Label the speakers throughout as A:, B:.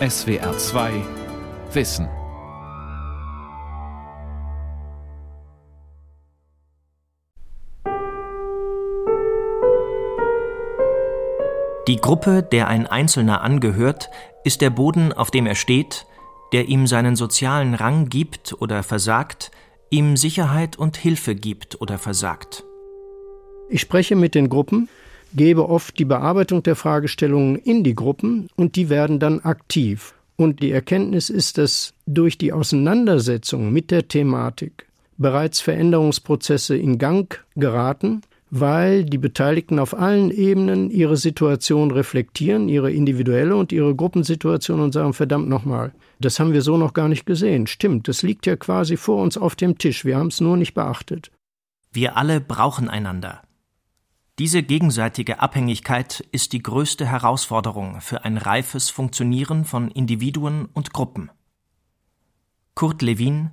A: SWR 2 Wissen.
B: Die Gruppe, der ein Einzelner angehört, ist der Boden, auf dem er steht, der ihm seinen sozialen Rang gibt oder versagt, ihm Sicherheit und Hilfe gibt oder versagt.
C: Ich spreche mit den Gruppen, gebe oft die Bearbeitung der Fragestellungen in die Gruppen und die werden dann aktiv. Und die Erkenntnis ist, dass durch die Auseinandersetzung mit der Thematik bereits Veränderungsprozesse in Gang geraten, weil die Beteiligten auf allen Ebenen ihre Situation reflektieren, ihre individuelle und ihre Gruppensituation und sagen, verdammt nochmal, das haben wir so noch gar nicht gesehen. Stimmt, das liegt ja quasi vor uns auf dem Tisch, wir haben es nur nicht beachtet.
B: Wir alle brauchen einander. Diese gegenseitige Abhängigkeit ist die größte Herausforderung für ein reifes Funktionieren von Individuen und Gruppen. Kurt Lewin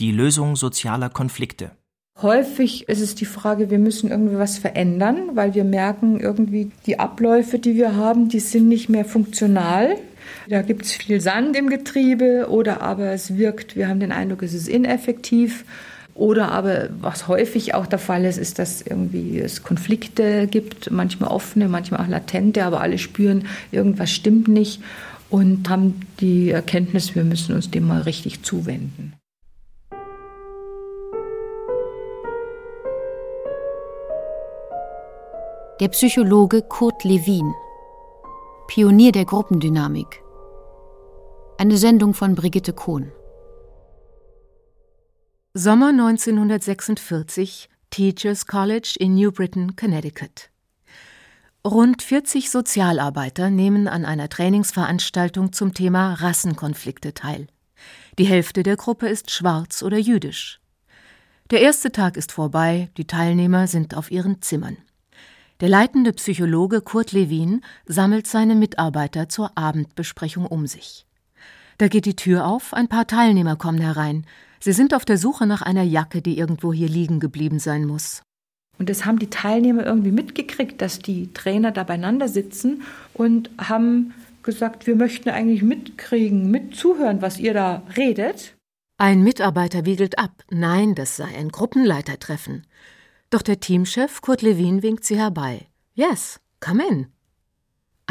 B: Die Lösung sozialer Konflikte
D: Häufig ist es die Frage, wir müssen irgendwie was verändern, weil wir merken, irgendwie die Abläufe, die wir haben, die sind nicht mehr funktional. Da gibt es viel Sand im Getriebe oder aber es wirkt, wir haben den Eindruck, es ist ineffektiv oder aber, was häufig auch der Fall ist, ist, dass irgendwie es Konflikte gibt, manchmal offene, manchmal auch latente, aber alle spüren, irgendwas stimmt nicht und haben die Erkenntnis, wir müssen uns dem mal richtig zuwenden.
E: Der Psychologe Kurt Lewin, Pionier der Gruppendynamik. Eine Sendung von Brigitte Kohn.
F: Sommer 1946, Teachers College in New Britain, Connecticut. Rund 40 Sozialarbeiter nehmen an einer Trainingsveranstaltung zum Thema Rassenkonflikte teil. Die Hälfte der Gruppe ist schwarz oder jüdisch. Der erste Tag ist vorbei, die Teilnehmer sind auf ihren Zimmern. Der leitende Psychologe Kurt Lewin sammelt seine Mitarbeiter zur Abendbesprechung um sich. Da geht die Tür auf, ein paar Teilnehmer kommen herein. Sie sind auf der Suche nach einer Jacke, die irgendwo hier liegen geblieben sein muss.
D: Und das haben die Teilnehmer irgendwie mitgekriegt, dass die Trainer da beieinander sitzen und haben gesagt, wir möchten eigentlich mitkriegen, mitzuhören, was ihr da redet.
F: Ein Mitarbeiter wiegelt ab. Nein, das sei ein Gruppenleitertreffen. Doch der Teamchef Kurt Lewin winkt sie herbei. Yes, come in.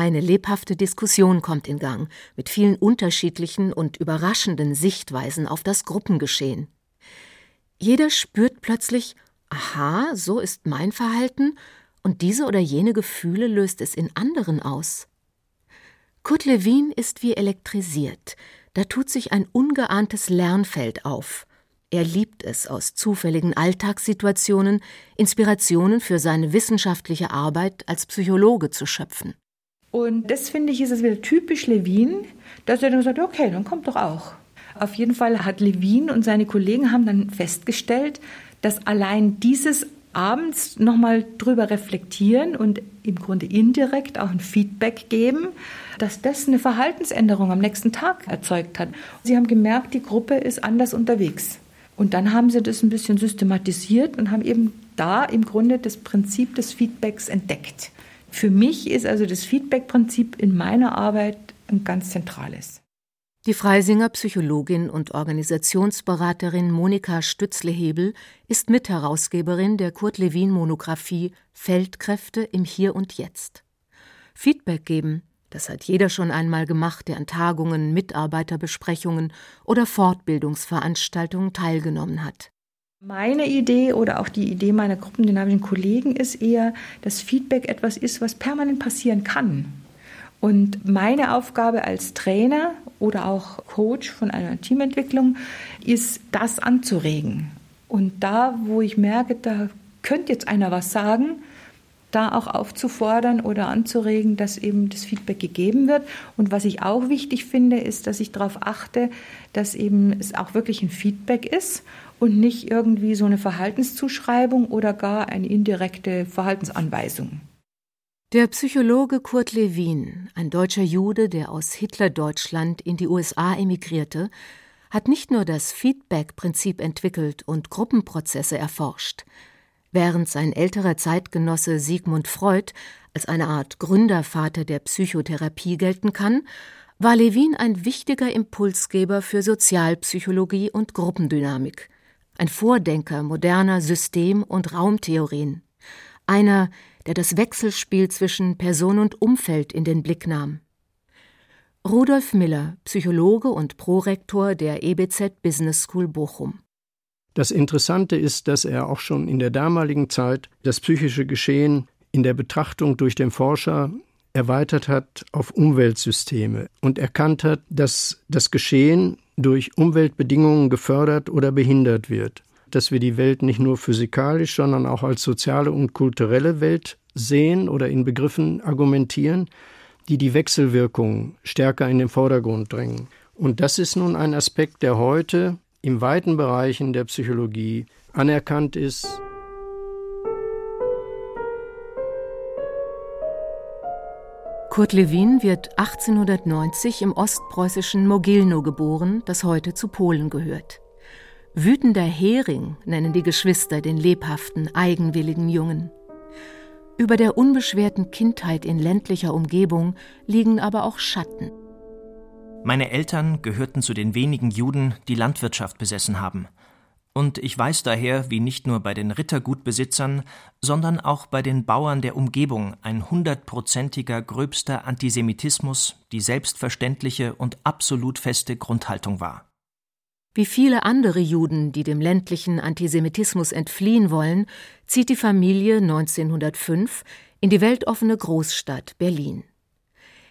F: Eine lebhafte Diskussion kommt in Gang, mit vielen unterschiedlichen und überraschenden Sichtweisen auf das Gruppengeschehen. Jeder spürt plötzlich, aha, so ist mein Verhalten, und diese oder jene Gefühle löst es in anderen aus. Kurt Lewin ist wie elektrisiert, da tut sich ein ungeahntes Lernfeld auf. Er liebt es, aus zufälligen Alltagssituationen Inspirationen für seine wissenschaftliche Arbeit als Psychologe zu schöpfen.
D: Und das finde ich, ist es wieder typisch Levin, dass er dann sagt, okay, dann kommt doch auch. Auf jeden Fall hat Levin und seine Kollegen haben dann festgestellt, dass allein dieses abends nochmal drüber reflektieren und im Grunde indirekt auch ein Feedback geben, dass das eine Verhaltensänderung am nächsten Tag erzeugt hat. Sie haben gemerkt, die Gruppe ist anders unterwegs. Und dann haben sie das ein bisschen systematisiert und haben eben da im Grunde das Prinzip des Feedbacks entdeckt. Für mich ist also das Feedback-Prinzip in meiner Arbeit ein ganz zentrales.
F: Die Freisinger Psychologin und Organisationsberaterin Monika Stützle-Hebel ist Mitherausgeberin der Kurt Lewin Monographie Feldkräfte im Hier und Jetzt. Feedback geben, das hat jeder schon einmal gemacht, der an Tagungen, Mitarbeiterbesprechungen oder Fortbildungsveranstaltungen teilgenommen hat.
D: Meine Idee oder auch die Idee meiner gruppendynamischen Kollegen ist eher, dass Feedback etwas ist, was permanent passieren kann. Und meine Aufgabe als Trainer oder auch Coach von einer Teamentwicklung ist, das anzuregen. Und da, wo ich merke, da könnte jetzt einer was sagen, da auch aufzufordern oder anzuregen, dass eben das Feedback gegeben wird. Und was ich auch wichtig finde, ist, dass ich darauf achte, dass eben es auch wirklich ein Feedback ist und nicht irgendwie so eine Verhaltenszuschreibung oder gar eine indirekte Verhaltensanweisung.
F: Der Psychologe Kurt Lewin, ein deutscher Jude, der aus Hitlerdeutschland in die USA emigrierte, hat nicht nur das Feedback-Prinzip entwickelt und Gruppenprozesse erforscht. Während sein älterer Zeitgenosse Sigmund Freud als eine Art Gründervater der Psychotherapie gelten kann, war Levin ein wichtiger Impulsgeber für Sozialpsychologie und Gruppendynamik, ein Vordenker moderner System- und Raumtheorien, einer, der das Wechselspiel zwischen Person und Umfeld in den Blick nahm. Rudolf Miller, Psychologe und Prorektor der EBZ Business School Bochum.
C: Das Interessante ist, dass er auch schon in der damaligen Zeit das psychische Geschehen in der Betrachtung durch den Forscher erweitert hat auf Umweltsysteme und erkannt hat, dass das Geschehen durch Umweltbedingungen gefördert oder behindert wird, dass wir die Welt nicht nur physikalisch, sondern auch als soziale und kulturelle Welt sehen oder in Begriffen argumentieren, die die Wechselwirkung stärker in den Vordergrund drängen. Und das ist nun ein Aspekt, der heute in weiten Bereichen der Psychologie anerkannt ist
F: Kurt Lewin wird 1890 im ostpreußischen Mogilno geboren, das heute zu Polen gehört. Wütender Hering nennen die Geschwister den lebhaften, eigenwilligen Jungen. Über der unbeschwerten Kindheit in ländlicher Umgebung liegen aber auch Schatten.
B: Meine Eltern gehörten zu den wenigen Juden, die Landwirtschaft besessen haben – und ich weiß daher, wie nicht nur bei den Rittergutbesitzern, sondern auch bei den Bauern der Umgebung ein hundertprozentiger gröbster Antisemitismus die selbstverständliche und absolut feste Grundhaltung war.
F: Wie viele andere Juden, die dem ländlichen Antisemitismus entfliehen wollen, zieht die Familie 1905 in die weltoffene Großstadt Berlin.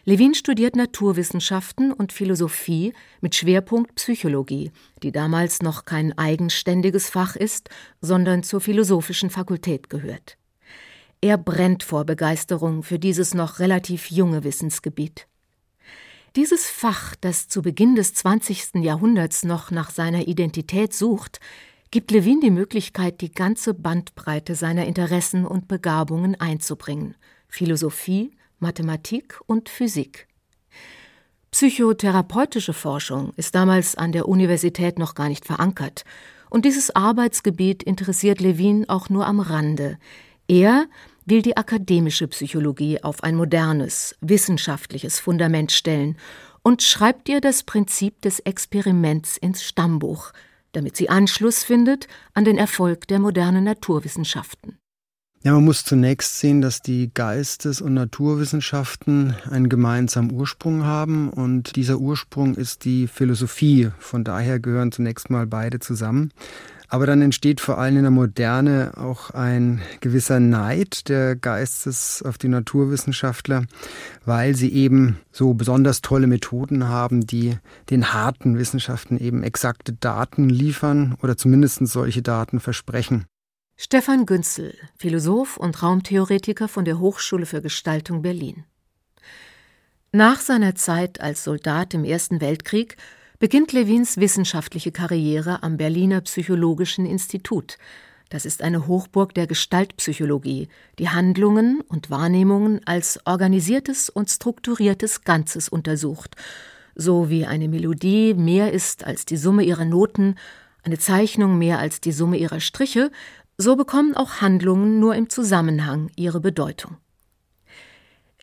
F: Levin studiert Naturwissenschaften und Philosophie mit Schwerpunkt Psychologie, die damals noch kein eigenständiges Fach ist, sondern zur philosophischen Fakultät gehört. Er brennt vor Begeisterung für dieses noch relativ junge Wissensgebiet. Dieses Fach, das zu Beginn des 20. Jahrhunderts noch nach seiner Identität sucht, gibt Levin die Möglichkeit, die ganze Bandbreite seiner Interessen und Begabungen einzubringen. Philosophie, Mathematik und Physik. Psychotherapeutische Forschung ist damals an der Universität noch gar nicht verankert, und dieses Arbeitsgebiet interessiert Levin auch nur am Rande. Er will die akademische Psychologie auf ein modernes, wissenschaftliches Fundament stellen und schreibt ihr das Prinzip des Experiments ins Stammbuch, damit sie Anschluss findet an den Erfolg der modernen Naturwissenschaften.
G: Ja, man muss zunächst sehen, dass die Geistes- und Naturwissenschaften einen gemeinsamen Ursprung haben und dieser Ursprung ist die Philosophie. Von daher gehören zunächst mal beide zusammen. Aber dann entsteht vor allem in der Moderne auch ein gewisser Neid der Geistes auf die Naturwissenschaftler, weil sie eben so besonders tolle Methoden haben, die den harten Wissenschaften eben exakte Daten liefern oder zumindest solche Daten versprechen.
F: Stefan Günzel, Philosoph und Raumtheoretiker von der Hochschule für Gestaltung Berlin. Nach seiner Zeit als Soldat im Ersten Weltkrieg beginnt Levins wissenschaftliche Karriere am Berliner Psychologischen Institut. Das ist eine Hochburg der Gestaltpsychologie, die Handlungen und Wahrnehmungen als organisiertes und strukturiertes Ganzes untersucht, so wie eine Melodie mehr ist als die Summe ihrer Noten, eine Zeichnung mehr als die Summe ihrer Striche so bekommen auch Handlungen nur im Zusammenhang ihre Bedeutung.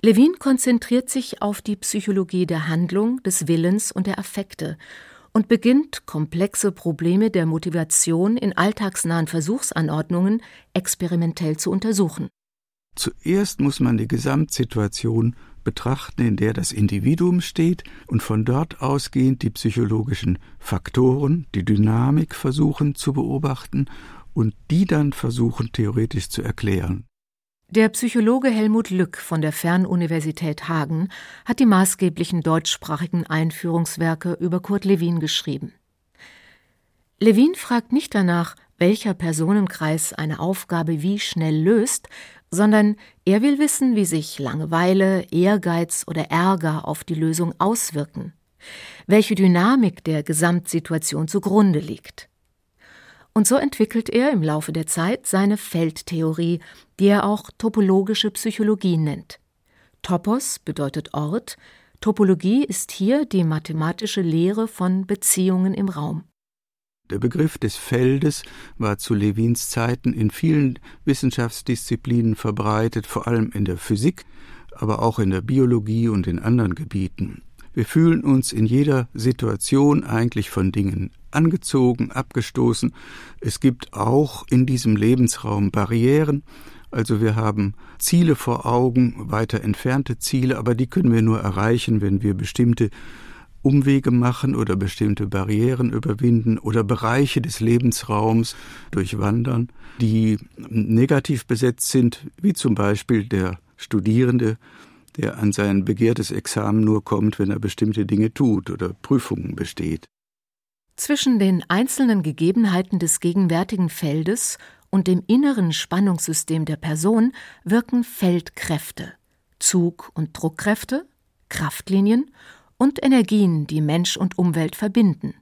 F: Levin konzentriert sich auf die Psychologie der Handlung, des Willens und der Affekte und beginnt, komplexe Probleme der Motivation in alltagsnahen Versuchsanordnungen experimentell zu untersuchen.
H: Zuerst muss man die Gesamtsituation betrachten, in der das Individuum steht und von dort ausgehend die psychologischen Faktoren, die Dynamik versuchen zu beobachten und die dann versuchen theoretisch zu erklären.
F: Der Psychologe Helmut Lück von der Fernuniversität Hagen hat die maßgeblichen deutschsprachigen Einführungswerke über Kurt Lewin geschrieben. Lewin fragt nicht danach, welcher Personenkreis eine Aufgabe wie schnell löst, sondern er will wissen, wie sich Langeweile, Ehrgeiz oder Ärger auf die Lösung auswirken, welche Dynamik der Gesamtsituation zugrunde liegt. Und so entwickelt er im Laufe der Zeit seine Feldtheorie, die er auch topologische Psychologie nennt. Topos bedeutet Ort, Topologie ist hier die mathematische Lehre von Beziehungen im Raum.
H: Der Begriff des Feldes war zu Lewins Zeiten in vielen Wissenschaftsdisziplinen verbreitet, vor allem in der Physik, aber auch in der Biologie und in anderen Gebieten. Wir fühlen uns in jeder Situation eigentlich von Dingen angezogen, abgestoßen. Es gibt auch in diesem Lebensraum Barrieren. Also wir haben Ziele vor Augen, weiter entfernte Ziele, aber die können wir nur erreichen, wenn wir bestimmte Umwege machen oder bestimmte Barrieren überwinden oder Bereiche des Lebensraums durchwandern, die negativ besetzt sind, wie zum Beispiel der Studierende, der an sein begehrtes Examen nur kommt, wenn er bestimmte Dinge tut oder Prüfungen besteht.
F: Zwischen den einzelnen Gegebenheiten des gegenwärtigen Feldes und dem inneren Spannungssystem der Person wirken Feldkräfte, Zug- und Druckkräfte, Kraftlinien und Energien, die Mensch und Umwelt verbinden.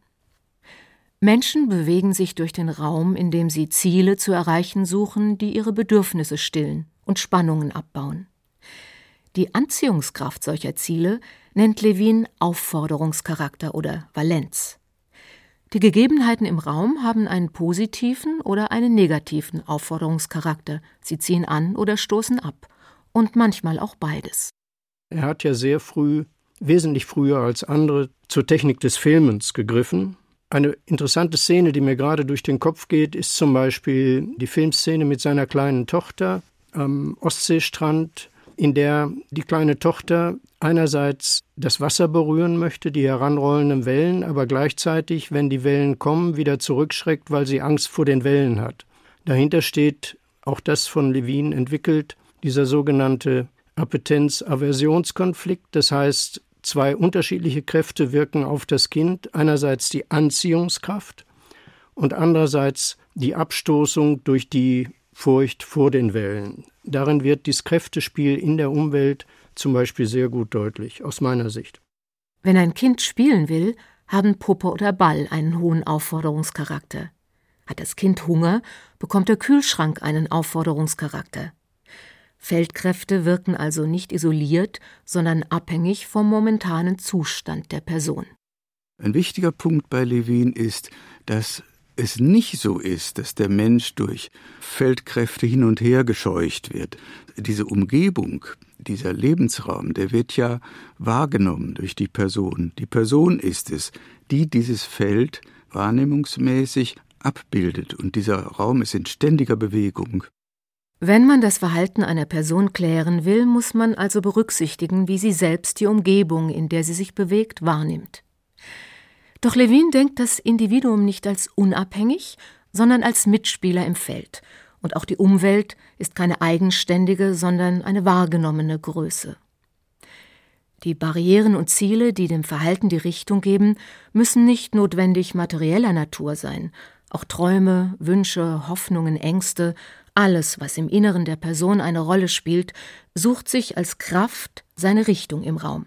F: Menschen bewegen sich durch den Raum, indem sie Ziele zu erreichen suchen, die ihre Bedürfnisse stillen und Spannungen abbauen. Die Anziehungskraft solcher Ziele nennt Levin Aufforderungscharakter oder Valenz. Die Gegebenheiten im Raum haben einen positiven oder einen negativen Aufforderungscharakter. Sie ziehen an oder stoßen ab. Und manchmal auch beides.
C: Er hat ja sehr früh, wesentlich früher als andere, zur Technik des Filmens gegriffen. Eine interessante Szene, die mir gerade durch den Kopf geht, ist zum Beispiel die Filmszene mit seiner kleinen Tochter am Ostseestrand in der die kleine Tochter einerseits das Wasser berühren möchte, die heranrollenden Wellen, aber gleichzeitig, wenn die Wellen kommen, wieder zurückschreckt, weil sie Angst vor den Wellen hat. Dahinter steht, auch das von Levin entwickelt, dieser sogenannte Appetenz-Aversionskonflikt, das heißt, zwei unterschiedliche Kräfte wirken auf das Kind, einerseits die Anziehungskraft und andererseits die Abstoßung durch die Furcht vor den Wellen. Darin wird das Kräftespiel in der Umwelt zum Beispiel sehr gut deutlich, aus meiner Sicht.
F: Wenn ein Kind spielen will, haben Puppe oder Ball einen hohen Aufforderungscharakter. Hat das Kind Hunger, bekommt der Kühlschrank einen Aufforderungscharakter. Feldkräfte wirken also nicht isoliert, sondern abhängig vom momentanen Zustand der Person.
H: Ein wichtiger Punkt bei Levin ist, dass es nicht so ist, dass der Mensch durch Feldkräfte hin und her gescheucht wird. Diese Umgebung, dieser Lebensraum, der wird ja wahrgenommen durch die Person. Die Person ist es, die dieses Feld wahrnehmungsmäßig abbildet, und dieser Raum ist in ständiger Bewegung.
F: Wenn man das Verhalten einer Person klären will, muss man also berücksichtigen, wie sie selbst die Umgebung, in der sie sich bewegt, wahrnimmt. Doch Levin denkt das Individuum nicht als unabhängig, sondern als Mitspieler im Feld. Und auch die Umwelt ist keine eigenständige, sondern eine wahrgenommene Größe. Die Barrieren und Ziele, die dem Verhalten die Richtung geben, müssen nicht notwendig materieller Natur sein. Auch Träume, Wünsche, Hoffnungen, Ängste, alles, was im Inneren der Person eine Rolle spielt, sucht sich als Kraft seine Richtung im Raum.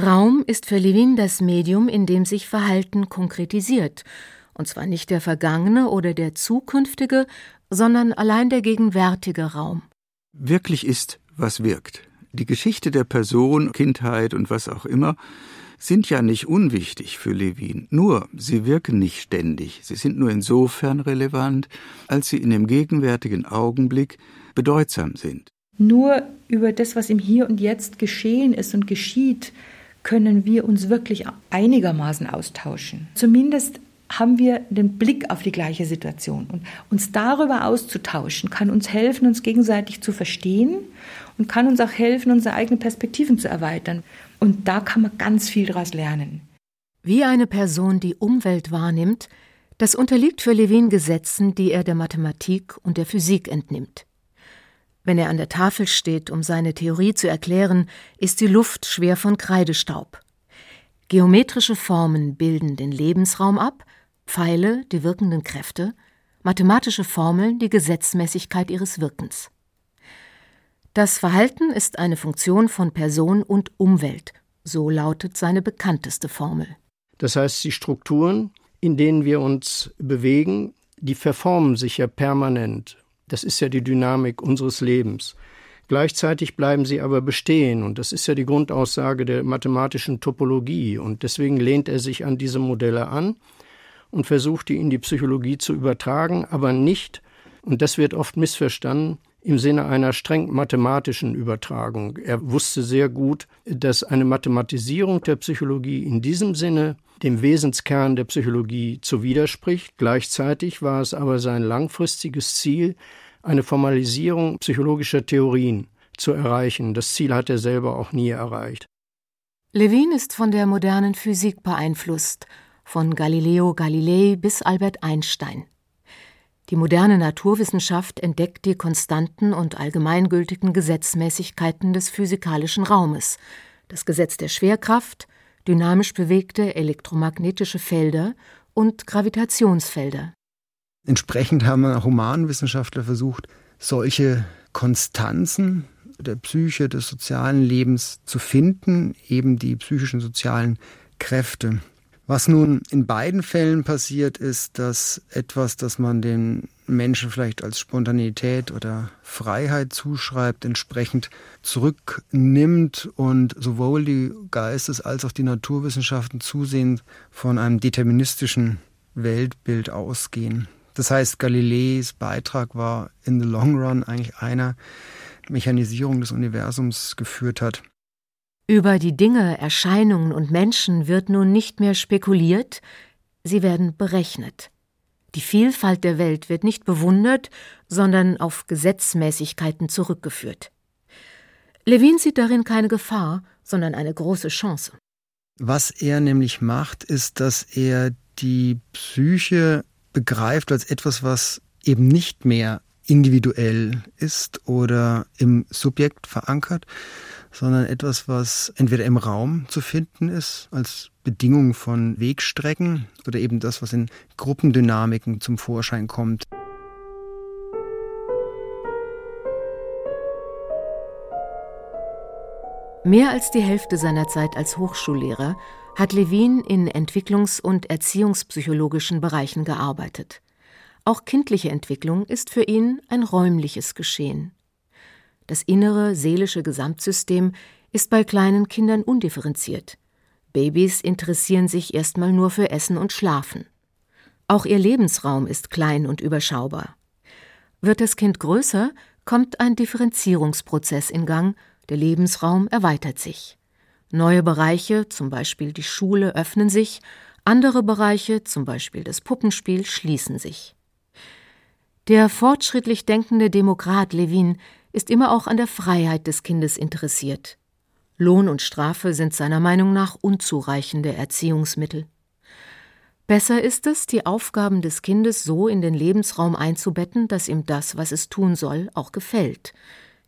F: Raum ist für Levin das Medium, in dem sich Verhalten konkretisiert, und zwar nicht der vergangene oder der zukünftige, sondern allein der gegenwärtige Raum.
H: Wirklich ist, was wirkt. Die Geschichte der Person, Kindheit und was auch immer sind ja nicht unwichtig für Levin, nur sie wirken nicht ständig, sie sind nur insofern relevant, als sie in dem gegenwärtigen Augenblick bedeutsam sind.
D: Nur über das, was im Hier und Jetzt geschehen ist und geschieht, können wir uns wirklich einigermaßen austauschen. Zumindest haben wir den Blick auf die gleiche Situation. Und uns darüber auszutauschen, kann uns helfen, uns gegenseitig zu verstehen und kann uns auch helfen, unsere eigenen Perspektiven zu erweitern. Und da kann man ganz viel daraus lernen.
F: Wie eine Person die Umwelt wahrnimmt, das unterliegt für Levin Gesetzen, die er der Mathematik und der Physik entnimmt. Wenn er an der Tafel steht, um seine Theorie zu erklären, ist die Luft schwer von Kreidestaub. Geometrische Formen bilden den Lebensraum ab, Pfeile die wirkenden Kräfte, mathematische Formeln die Gesetzmäßigkeit ihres Wirkens. Das Verhalten ist eine Funktion von Person und Umwelt, so lautet seine bekannteste Formel.
C: Das heißt, die Strukturen, in denen wir uns bewegen, die verformen sich ja permanent das ist ja die Dynamik unseres Lebens. Gleichzeitig bleiben sie aber bestehen, und das ist ja die Grundaussage der mathematischen Topologie, und deswegen lehnt er sich an diese Modelle an und versucht, die in die Psychologie zu übertragen, aber nicht, und das wird oft missverstanden, im Sinne einer streng mathematischen Übertragung. Er wusste sehr gut, dass eine Mathematisierung der Psychologie in diesem Sinne dem Wesenskern der Psychologie zuwiderspricht. Gleichzeitig war es aber sein langfristiges Ziel, eine Formalisierung psychologischer Theorien zu erreichen. Das Ziel hat er selber auch nie erreicht.
F: Levin ist von der modernen Physik beeinflusst, von Galileo Galilei bis Albert Einstein. Die moderne Naturwissenschaft entdeckt die konstanten und allgemeingültigen Gesetzmäßigkeiten des physikalischen Raumes, das Gesetz der Schwerkraft, dynamisch bewegte elektromagnetische Felder und Gravitationsfelder.
G: Entsprechend haben Humanwissenschaftler versucht, solche Konstanzen der Psyche, des sozialen Lebens zu finden, eben die psychischen sozialen Kräfte. Was nun in beiden Fällen passiert, ist, dass etwas, das man den Menschen vielleicht als Spontanität oder Freiheit zuschreibt, entsprechend zurücknimmt und sowohl die Geistes- als auch die Naturwissenschaften zusehends von einem deterministischen Weltbild ausgehen. Das heißt, Galileis Beitrag war in the long run eigentlich einer, Mechanisierung des Universums geführt hat.
F: Über die Dinge, Erscheinungen und Menschen wird nun nicht mehr spekuliert, sie werden berechnet. Die Vielfalt der Welt wird nicht bewundert, sondern auf Gesetzmäßigkeiten zurückgeführt. Levin sieht darin keine Gefahr, sondern eine große Chance.
G: Was er nämlich macht, ist, dass er die Psyche begreift als etwas, was eben nicht mehr individuell ist oder im Subjekt verankert, sondern etwas, was entweder im Raum zu finden ist, als Bedingung von Wegstrecken oder eben das, was in Gruppendynamiken zum Vorschein kommt.
F: Mehr als die Hälfte seiner Zeit als Hochschullehrer hat Levin in entwicklungs- und erziehungspsychologischen Bereichen gearbeitet. Auch kindliche Entwicklung ist für ihn ein räumliches Geschehen. Das innere seelische Gesamtsystem ist bei kleinen Kindern undifferenziert. Babys interessieren sich erstmal nur für Essen und Schlafen. Auch ihr Lebensraum ist klein und überschaubar. Wird das Kind größer, kommt ein Differenzierungsprozess in Gang, der Lebensraum erweitert sich. Neue Bereiche, zum Beispiel die Schule, öffnen sich, andere Bereiche, zum Beispiel das Puppenspiel, schließen sich. Der fortschrittlich denkende Demokrat Levin ist immer auch an der Freiheit des Kindes interessiert. Lohn und Strafe sind seiner Meinung nach unzureichende Erziehungsmittel. Besser ist es, die Aufgaben des Kindes so in den Lebensraum einzubetten, dass ihm das, was es tun soll, auch gefällt.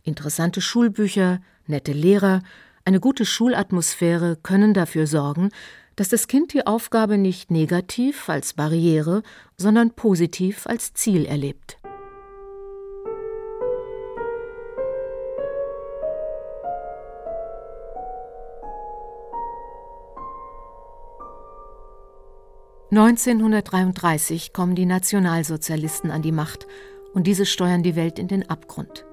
F: Interessante Schulbücher, nette Lehrer, eine gute Schulatmosphäre können dafür sorgen, dass das Kind die Aufgabe nicht negativ als Barriere, sondern positiv als Ziel erlebt. 1933 kommen die Nationalsozialisten an die Macht und diese steuern die Welt in den Abgrund.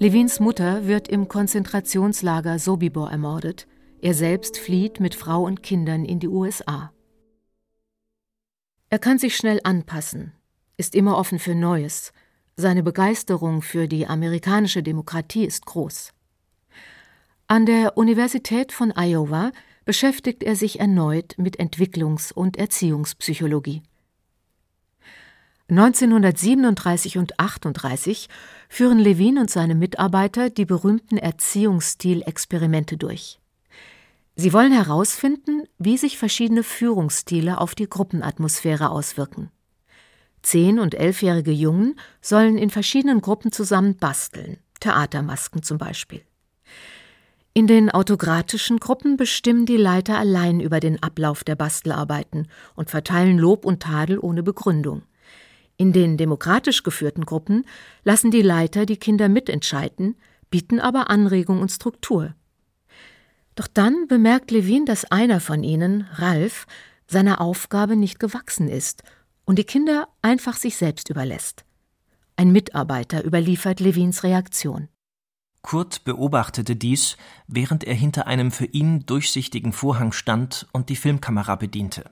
F: Levins Mutter wird im Konzentrationslager Sobibor ermordet, er selbst flieht mit Frau und Kindern in die USA. Er kann sich schnell anpassen, ist immer offen für Neues, seine Begeisterung für die amerikanische Demokratie ist groß. An der Universität von Iowa beschäftigt er sich erneut mit Entwicklungs- und Erziehungspsychologie. 1937 und 38 führen Levin und seine Mitarbeiter die berühmten Erziehungsstilexperimente durch. Sie wollen herausfinden, wie sich verschiedene Führungsstile auf die Gruppenatmosphäre auswirken. Zehn- und elfjährige Jungen sollen in verschiedenen Gruppen zusammen basteln, Theatermasken zum Beispiel. In den autokratischen Gruppen bestimmen die Leiter allein über den Ablauf der Bastelarbeiten und verteilen Lob und Tadel ohne Begründung. In den demokratisch geführten Gruppen lassen die Leiter die Kinder mitentscheiden, bieten aber Anregung und Struktur. Doch dann bemerkt Levin, dass einer von ihnen, Ralf, seiner Aufgabe nicht gewachsen ist und die Kinder einfach sich selbst überlässt. Ein Mitarbeiter überliefert Levins Reaktion.
B: Kurt beobachtete dies, während er hinter einem für ihn durchsichtigen Vorhang stand und die Filmkamera bediente.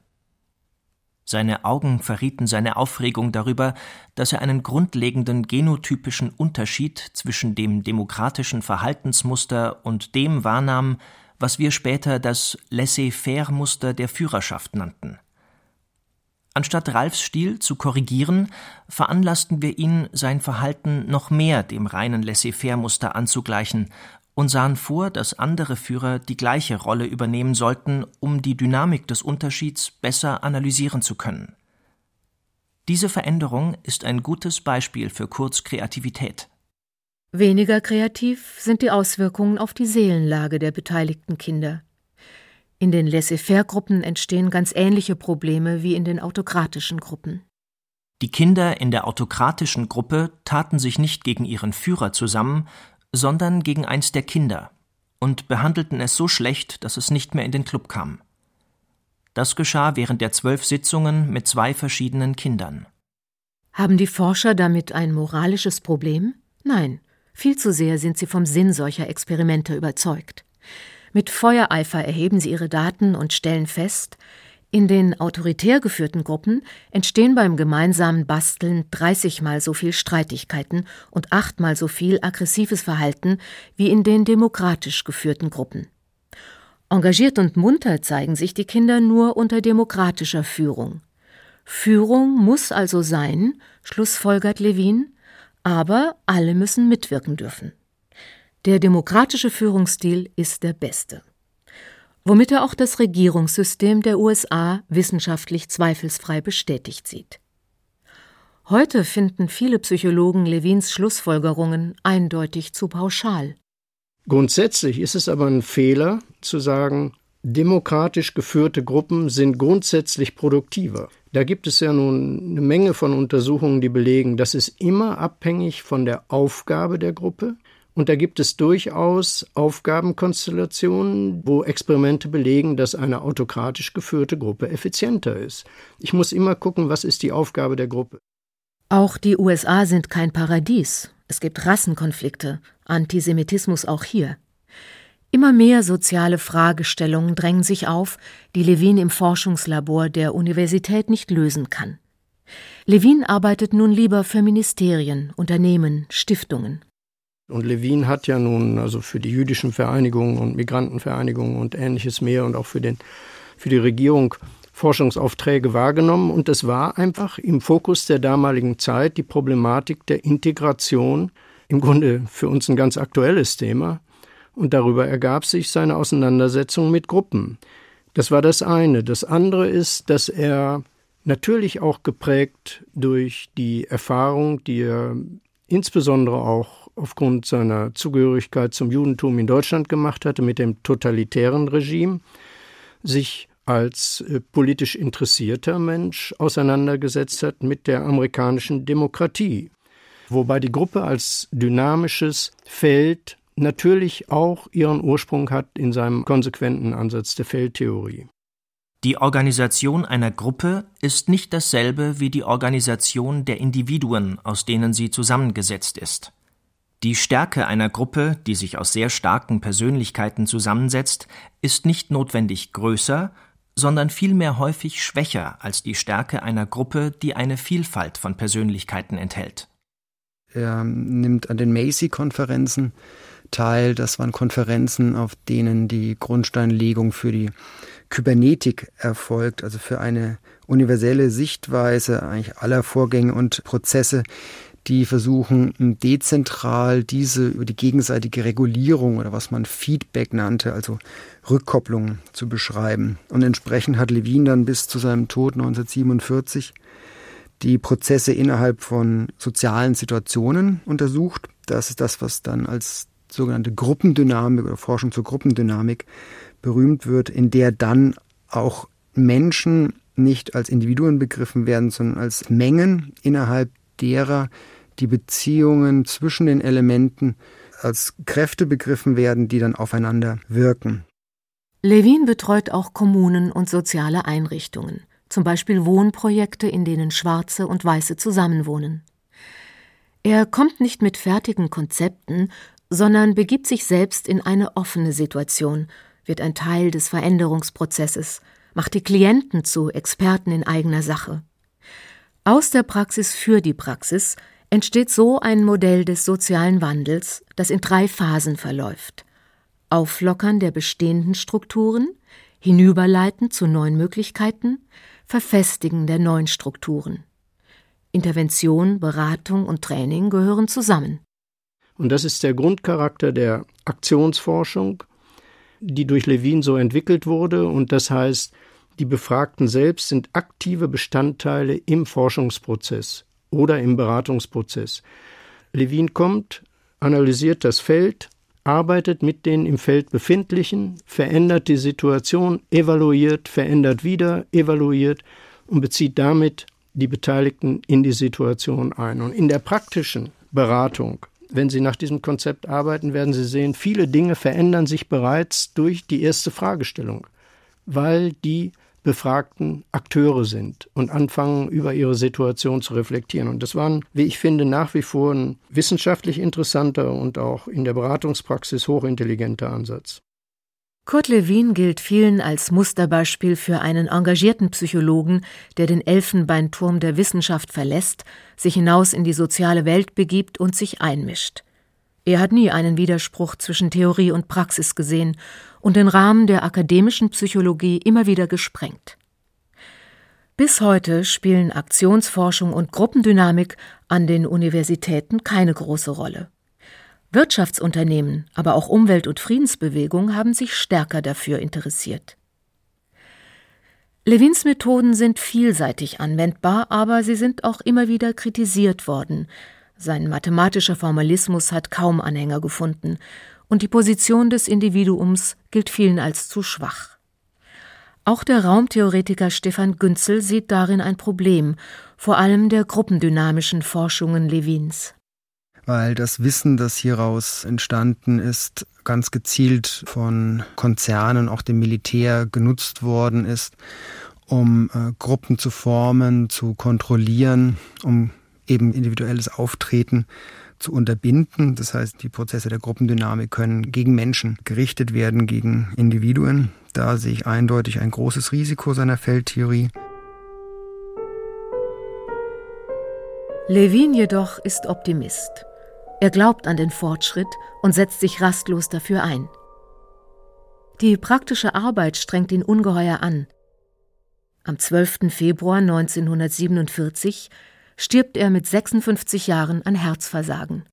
B: Seine Augen verrieten seine Aufregung darüber, dass er einen grundlegenden genotypischen Unterschied zwischen dem demokratischen Verhaltensmuster und dem wahrnahm, was wir später das Laissez-faire-Muster der Führerschaft nannten. Anstatt Ralfs Stil zu korrigieren, veranlassten wir ihn, sein Verhalten noch mehr dem reinen Laissez-faire-Muster anzugleichen und sahen vor, dass andere Führer die gleiche Rolle übernehmen sollten, um die Dynamik des Unterschieds besser analysieren zu können. Diese Veränderung ist ein gutes Beispiel für Kurz Kreativität.
F: Weniger kreativ sind die Auswirkungen auf die Seelenlage der beteiligten Kinder. In den Laissez-faire-Gruppen entstehen ganz ähnliche Probleme wie in den autokratischen Gruppen.
B: Die Kinder in der autokratischen Gruppe taten sich nicht gegen ihren Führer zusammen, sondern gegen eins der Kinder und behandelten es so schlecht, dass es nicht mehr in den Club kam. Das geschah während der zwölf Sitzungen mit zwei verschiedenen Kindern.
F: Haben die Forscher damit ein moralisches Problem? Nein, viel zu sehr sind sie vom Sinn solcher Experimente überzeugt. Mit Feuereifer erheben sie ihre Daten und stellen fest, in den autoritär geführten Gruppen entstehen beim gemeinsamen Basteln 30 mal so viel Streitigkeiten und achtmal so viel aggressives Verhalten wie in den demokratisch geführten Gruppen. Engagiert und munter zeigen sich die Kinder nur unter demokratischer Führung. Führung muss also sein, schlussfolgert Levin, aber alle müssen mitwirken dürfen. Der demokratische Führungsstil ist der beste womit er auch das Regierungssystem der USA wissenschaftlich zweifelsfrei bestätigt sieht. Heute finden viele Psychologen Levins Schlussfolgerungen eindeutig zu pauschal.
C: Grundsätzlich ist es aber ein Fehler zu sagen, demokratisch geführte Gruppen sind grundsätzlich produktiver. Da gibt es ja nun eine Menge von Untersuchungen, die belegen, das ist immer abhängig von der Aufgabe der Gruppe, und da gibt es durchaus Aufgabenkonstellationen, wo Experimente belegen, dass eine autokratisch geführte Gruppe effizienter ist. Ich muss immer gucken, was ist die Aufgabe der Gruppe.
F: Auch die USA sind kein Paradies. Es gibt Rassenkonflikte, Antisemitismus auch hier. Immer mehr soziale Fragestellungen drängen sich auf, die Levin im Forschungslabor der Universität nicht lösen kann. Levin arbeitet nun lieber für Ministerien, Unternehmen, Stiftungen.
C: Und Levin hat ja nun also für die jüdischen Vereinigungen und Migrantenvereinigungen und ähnliches mehr und auch für, den, für die Regierung Forschungsaufträge wahrgenommen. Und es war einfach im Fokus der damaligen Zeit die Problematik der Integration, im Grunde für uns ein ganz aktuelles Thema. Und darüber ergab sich seine Auseinandersetzung mit Gruppen. Das war das eine. Das andere ist, dass er natürlich auch geprägt durch die Erfahrung, die er insbesondere auch aufgrund seiner Zugehörigkeit zum Judentum in Deutschland gemacht hatte mit dem totalitären Regime, sich als äh, politisch interessierter Mensch auseinandergesetzt hat mit der amerikanischen Demokratie, wobei die Gruppe als dynamisches Feld natürlich auch ihren Ursprung hat in seinem konsequenten Ansatz der Feldtheorie.
B: Die Organisation einer Gruppe ist nicht dasselbe wie die Organisation der Individuen, aus denen sie zusammengesetzt ist. Die Stärke einer Gruppe, die sich aus sehr starken Persönlichkeiten zusammensetzt, ist nicht notwendig größer, sondern vielmehr häufig schwächer als die Stärke einer Gruppe, die eine Vielfalt von Persönlichkeiten enthält.
G: Er nimmt an den Macy-Konferenzen teil. Das waren Konferenzen, auf denen die Grundsteinlegung für die Kybernetik erfolgt, also für eine universelle Sichtweise eigentlich aller Vorgänge und Prozesse, die versuchen dezentral diese über die gegenseitige Regulierung oder was man Feedback nannte, also Rückkopplung zu beschreiben. Und entsprechend hat Levin dann bis zu seinem Tod 1947 die Prozesse innerhalb von sozialen Situationen untersucht. Das ist das, was dann als sogenannte Gruppendynamik oder Forschung zur Gruppendynamik berühmt wird, in der dann auch Menschen nicht als Individuen begriffen werden, sondern als Mengen, innerhalb derer die Beziehungen zwischen den Elementen als Kräfte begriffen werden, die dann aufeinander wirken.
F: Levin betreut auch Kommunen und soziale Einrichtungen, zum Beispiel Wohnprojekte, in denen Schwarze und Weiße zusammenwohnen. Er kommt nicht mit fertigen Konzepten, sondern begibt sich selbst in eine offene Situation, wird ein Teil des Veränderungsprozesses, macht die Klienten zu Experten in eigener Sache. Aus der Praxis für die Praxis entsteht so ein Modell des sozialen Wandels, das in drei Phasen verläuft. Auflockern der bestehenden Strukturen, hinüberleiten zu neuen Möglichkeiten, Verfestigen der neuen Strukturen. Intervention, Beratung und Training gehören zusammen.
C: Und das ist der Grundcharakter der Aktionsforschung, die durch Levin so entwickelt wurde. Und das heißt, die Befragten selbst sind aktive Bestandteile im Forschungsprozess oder im Beratungsprozess. Levin kommt, analysiert das Feld, arbeitet mit den im Feld Befindlichen, verändert die Situation, evaluiert, verändert wieder, evaluiert und bezieht damit die Beteiligten in die Situation ein. Und in der praktischen Beratung, wenn Sie nach diesem Konzept arbeiten, werden Sie sehen, viele Dinge verändern sich bereits durch die erste Fragestellung, weil die befragten Akteure sind und anfangen, über ihre Situation zu reflektieren. Und das war, ein, wie ich finde, nach wie vor ein wissenschaftlich interessanter und auch in der Beratungspraxis hochintelligenter Ansatz.
F: Kurt Lewin gilt vielen als Musterbeispiel für einen engagierten Psychologen, der den Elfenbeinturm der Wissenschaft verlässt, sich hinaus in die soziale Welt begibt und sich einmischt. Er hat nie einen Widerspruch zwischen Theorie und Praxis gesehen und den Rahmen der akademischen Psychologie immer wieder gesprengt. Bis heute spielen Aktionsforschung und Gruppendynamik an den Universitäten keine große Rolle. Wirtschaftsunternehmen, aber auch Umwelt- und Friedensbewegung haben sich stärker dafür interessiert. Levins Methoden sind vielseitig anwendbar, aber sie sind auch immer wieder kritisiert worden. Sein mathematischer Formalismus hat kaum Anhänger gefunden, und die Position des Individuums gilt vielen als zu schwach. Auch der Raumtheoretiker Stefan Günzel sieht darin ein Problem, vor allem der gruppendynamischen Forschungen Levins.
G: Weil das Wissen, das hieraus entstanden ist, ganz gezielt von Konzernen, auch dem Militär genutzt worden ist, um äh, Gruppen zu formen, zu kontrollieren, um eben individuelles Auftreten zu unterbinden. Das heißt, die Prozesse der Gruppendynamik können gegen Menschen gerichtet werden, gegen Individuen. Da sehe ich eindeutig ein großes Risiko seiner Feldtheorie.
F: Levin jedoch ist Optimist. Er glaubt an den Fortschritt und setzt sich rastlos dafür ein. Die praktische Arbeit strengt ihn ungeheuer an. Am 12. Februar 1947 stirbt er mit 56 Jahren an Herzversagen.